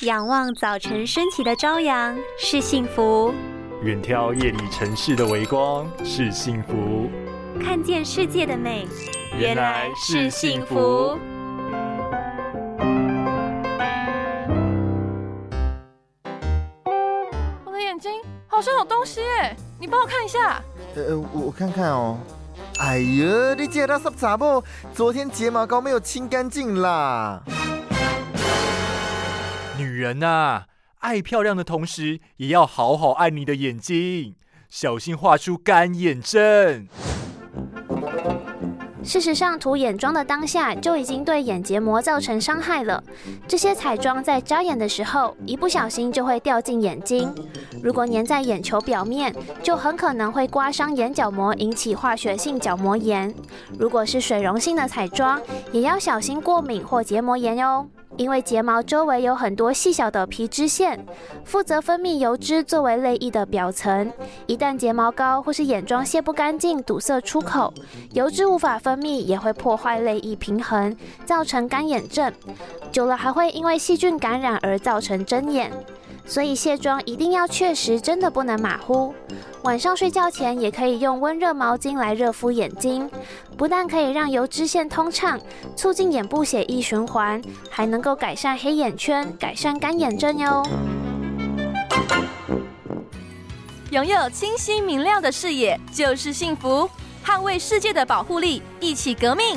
仰望早晨升起的朝阳是幸福，远眺夜里城市的微光是幸福，看见世界的美原来是幸福。我的眼睛好像有东西耶，你帮我看一下。呃，我看看哦。哎呀，你这到什么不？昨天睫毛膏没有清干净啦。女人呐，爱漂亮的同时，也要好好爱你的眼睛，小心画出干眼症。事实上，涂眼妆的当下就已经对眼结膜造成伤害了。这些彩妆在眨眼的时候，一不小心就会掉进眼睛。如果粘在眼球表面，就很可能会刮伤眼角膜，引起化学性角膜炎。如果是水溶性的彩妆，也要小心过敏或结膜炎哟。因为睫毛周围有很多细小的皮脂腺，负责分泌油脂作为泪液的表层。一旦睫毛膏或是眼妆卸不干净，堵塞出口，油脂无法分泌，也会破坏泪液平衡，造成干眼症。久了还会因为细菌感染而造成针眼。所以卸妆一定要确实，真的不能马虎。晚上睡觉前也可以用温热毛巾来热敷眼睛，不但可以让油脂腺通畅，促进眼部血液循环，还能够改善黑眼圈、改善干眼症哟。拥有清晰明亮的视野就是幸福，捍卫世界的保护力，一起革命。